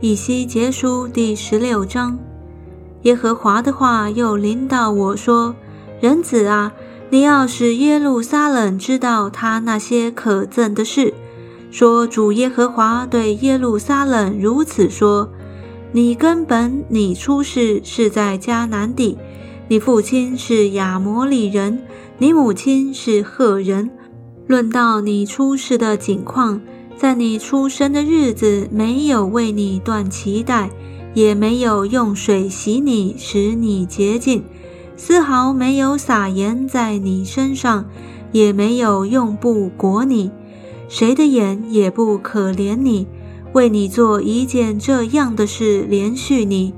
以西结书第十六章，耶和华的话又临到我说：“人子啊，你要使耶路撒冷知道他那些可憎的事。说主耶和华对耶路撒冷如此说：你根本你出世是在迦南地，你父亲是亚摩利人，你母亲是赫人。论到你出世的景况。”在你出生的日子，没有为你断脐带，也没有用水洗你，使你洁净，丝毫没有撒盐在你身上，也没有用布裹你，谁的眼也不可怜你，为你做一件这样的事，连续你。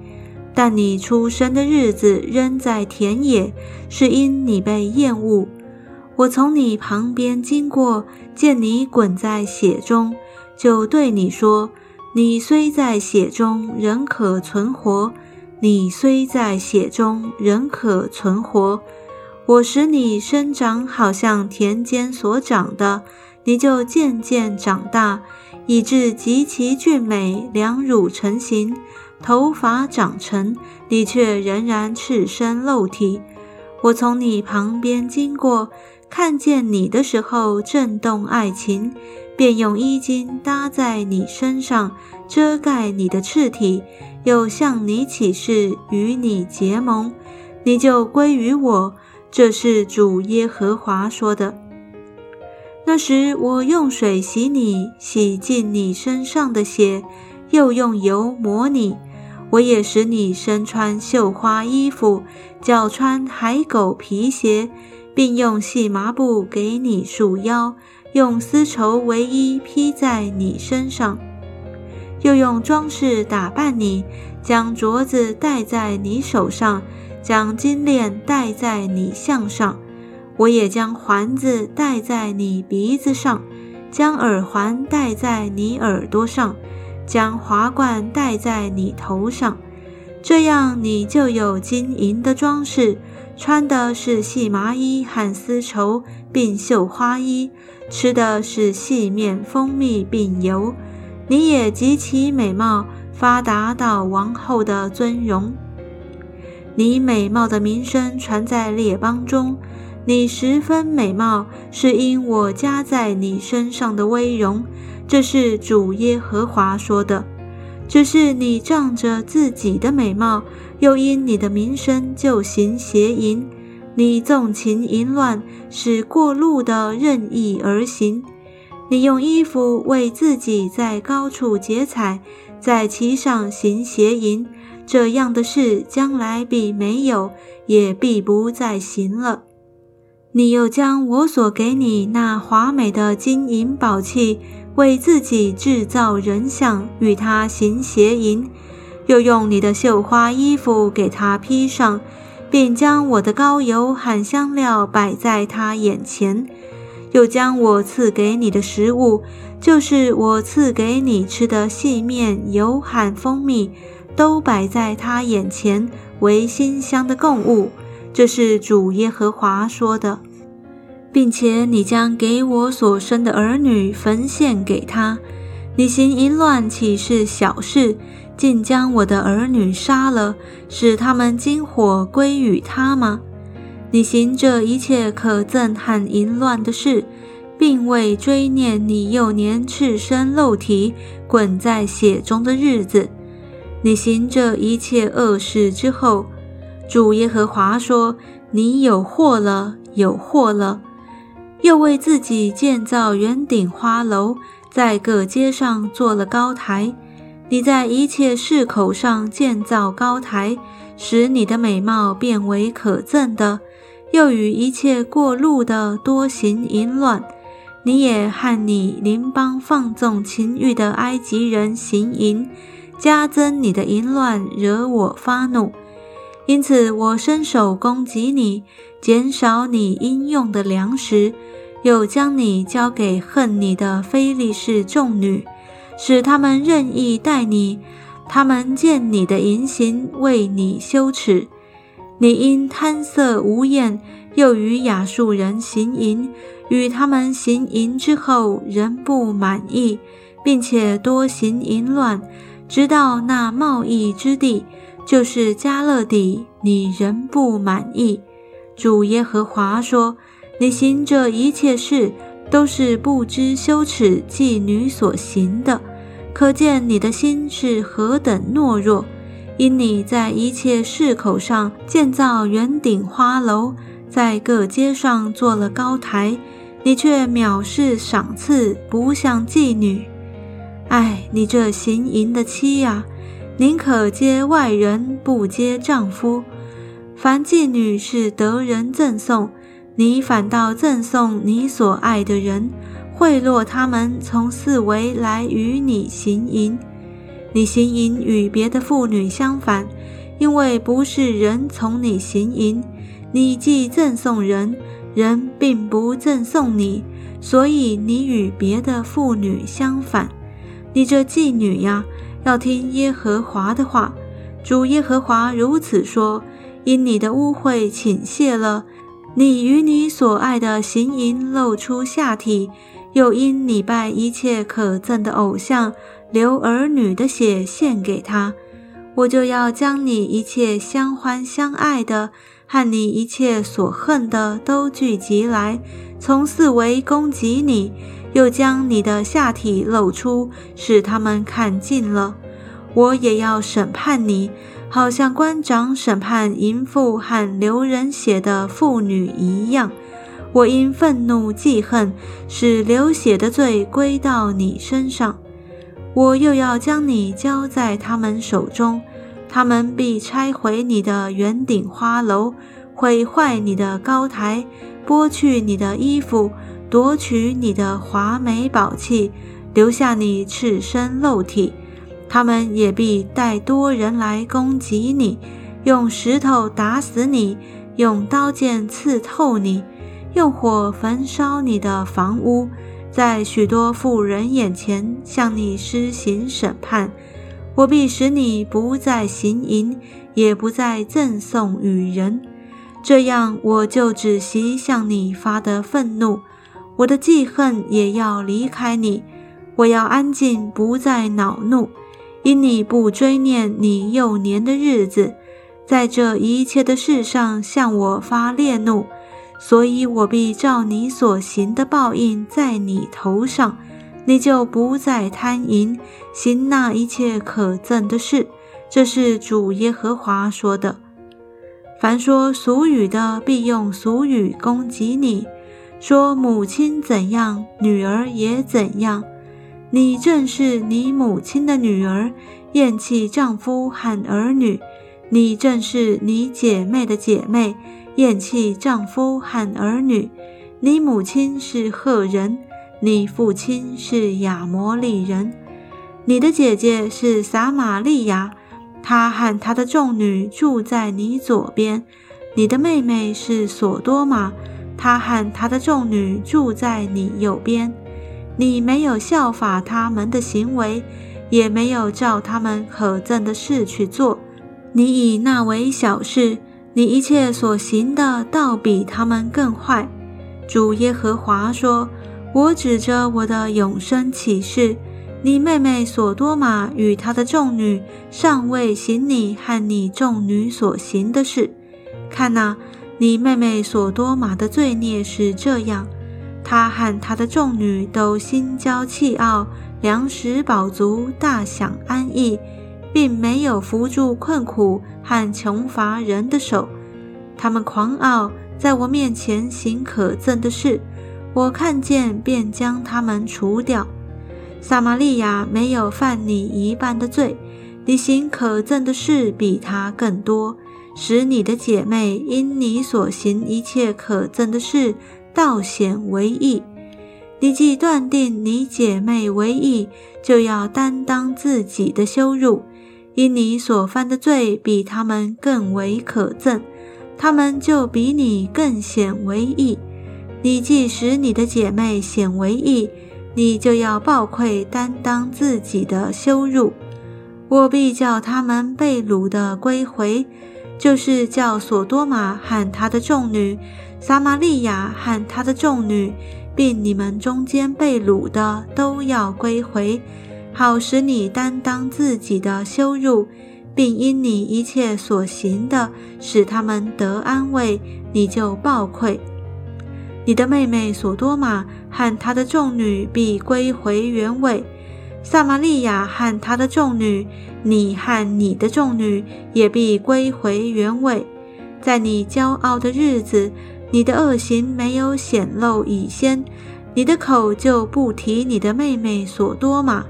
但你出生的日子仍在田野，是因你被厌恶。我从你旁边经过，见你滚在血中，就对你说：“你虽在血中，仍可存活；你虽在血中，仍可存活。我使你生长，好像田间所长的，你就渐渐长大，以致极其俊美，两乳成形，头发长成，你却仍然赤身露体。我从你旁边经过。”看见你的时候，震动爱情，便用衣襟搭在你身上，遮盖你的赤体，又向你起誓，与你结盟，你就归于我。这是主耶和华说的。那时我用水洗你，洗净你身上的血，又用油抹你。我也使你身穿绣花衣服，脚穿海狗皮鞋。并用细麻布给你束腰，用丝绸为衣披在你身上，又用装饰打扮你，将镯子戴在你手上，将金链戴在你项上。我也将环子戴在你鼻子上，将耳环戴在你耳朵上，将华冠戴在你头上。这样，你就有金银的装饰。穿的是细麻衣和丝绸，并绣花衣；吃的是细面、蜂蜜并油。你也极其美貌，发达到王后的尊荣。你美貌的名声传在列邦中，你十分美貌，是因我加在你身上的威荣。这是主耶和华说的。只是你仗着自己的美貌。又因你的名声就行邪淫，你纵情淫乱，使过路的任意而行。你用衣服为自己在高处结彩，在其上行邪淫，这样的事将来必没有，也必不再行了。你又将我所给你那华美的金银宝器，为自己制造人像，与他行邪淫。又用你的绣花衣服给他披上，并将我的膏油和香料摆在他眼前，又将我赐给你的食物，就是我赐给你吃的细面、油和蜂蜜，都摆在他眼前为馨香的供物。这是主耶和华说的，并且你将给我所生的儿女焚献给他。你行淫乱岂是小事？竟将我的儿女杀了，使他们金火归于他吗？你行这一切可憎和淫乱的事，并未追念你幼年赤身露体、滚在血中的日子。你行这一切恶事之后，主耶和华说：“你有祸了，有祸了！”又为自己建造圆顶花楼，在各街上做了高台。你在一切市口上建造高台，使你的美貌变为可憎的；又与一切过路的多行淫乱。你也和你邻邦放纵情欲的埃及人行淫，加增你的淫乱，惹我发怒。因此，我伸手攻击你，减少你应用的粮食，又将你交给恨你的非利士众女。使他们任意待你，他们见你的淫行，为你羞耻。你因贪色无厌，又与亚述人行淫，与他们行淫之后，仍不满意，并且多行淫乱，直到那贸易之地，就是加勒底，你仍不满意。主耶和华说：“你行这一切事，都是不知羞耻妓女所行的，可见你的心是何等懦弱。因你在一切市口上建造圆顶花楼，在各街上做了高台，你却藐视赏赐，不像妓女。唉，你这行淫的妻呀，宁可接外人，不接丈夫。”凡妓女是得人赠送，你反倒赠送你所爱的人，贿赂他们从四围来与你行淫。你行淫与别的妇女相反，因为不是人从你行淫，你既赠送人，人并不赠送你，所以你与别的妇女相反。你这妓女呀，要听耶和华的话。主耶和华如此说。因你的污秽倾泻了，你与你所爱的行淫露出下体，又因你拜一切可憎的偶像，流儿女的血献给他，我就要将你一切相欢相爱的和你一切所恨的都聚集来，从四围攻击你，又将你的下体露出，使他们看尽了，我也要审判你。好像官长审判淫妇和流人血的妇女一样，我因愤怒记恨，使流血的罪归到你身上。我又要将你交在他们手中，他们必拆毁你的圆顶花楼，毁坏你的高台，剥去你的衣服，夺取你的华美宝器，留下你赤身露体。他们也必带多人来攻击你，用石头打死你，用刀剑刺透你，用火焚烧你的房屋，在许多妇人眼前向你施行审判。我必使你不再行淫，也不再赠送与人，这样我就止息向你发的愤怒，我的记恨也要离开你，我要安静，不再恼怒。因你不追念你幼年的日子，在这一切的事上向我发烈怒，所以我必照你所行的报应在你头上，你就不再贪淫，行那一切可憎的事。这是主耶和华说的。凡说俗语的，必用俗语攻击你，说母亲怎样，女儿也怎样。你正是你母亲的女儿，厌弃丈夫和儿女；你正是你姐妹的姐妹，厌弃丈夫和儿女。你母亲是赫人，你父亲是亚摩利人。你的姐姐是撒玛利亚，她和她的众女住在你左边。你的妹妹是索多玛，她和她的众女住在你右边。你没有效法他们的行为，也没有照他们可憎的事去做。你以那为小事，你一切所行的，倒比他们更坏。主耶和华说：“我指着我的永生起誓，你妹妹索多玛与她的众女尚未行你和你众女所行的事。看哪，你妹妹索多玛的罪孽是这样。”她和她的众女都心骄气傲，粮食饱足，大享安逸，并没有扶住困苦和穷乏人的手。他们狂傲，在我面前行可憎的事，我看见便将他们除掉。撒玛利亚没有犯你一半的罪，你行可憎的事比他更多，使你的姐妹因你所行一切可憎的事。倒显为义，你既断定你姐妹为义，就要担当自己的羞辱，因你所犯的罪比他们更为可憎，他们就比你更显为义。你既使你的姐妹显为义，你就要抱愧担当自己的羞辱。我必叫他们被掳的归回，就是叫索多玛和他的众女。撒玛利亚和他的众女，并你们中间被掳的都要归回，好使你担当自己的羞辱，并因你一切所行的，使他们得安慰，你就报愧。你的妹妹索多玛和她的众女必归回原位，撒玛利亚和她的众女，你和你的众女也必归回原位。在你骄傲的日子，你的恶行没有显露以先，你的口就不提你的妹妹索多玛。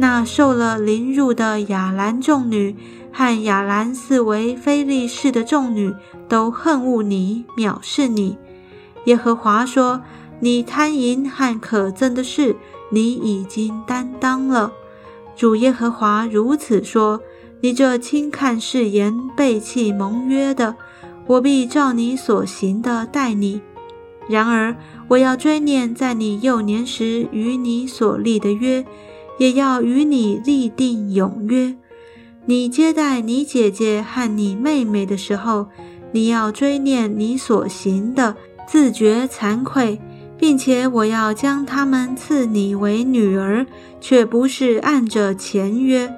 那受了凌辱的亚兰众女和亚兰四围非利士的众女，都恨恶你，藐视你。耶和华说：“你贪淫和可憎的事，你已经担当了。”主耶和华如此说：“你这轻看誓言、背弃盟约的，我必照你所行的待你。然而，我要追念在你幼年时与你所立的约，也要与你立定永约。你接待你姐姐和你妹妹的时候，你要追念你所行的。”自觉惭愧，并且我要将他们赐你为女儿，却不是按着前约。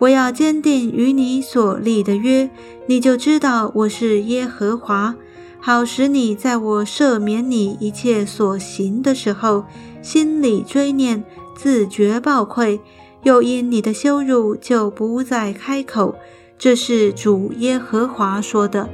我要坚定与你所立的约，你就知道我是耶和华，好使你在我赦免你一切所行的时候，心里追念，自觉报愧，又因你的羞辱就不再开口。这是主耶和华说的。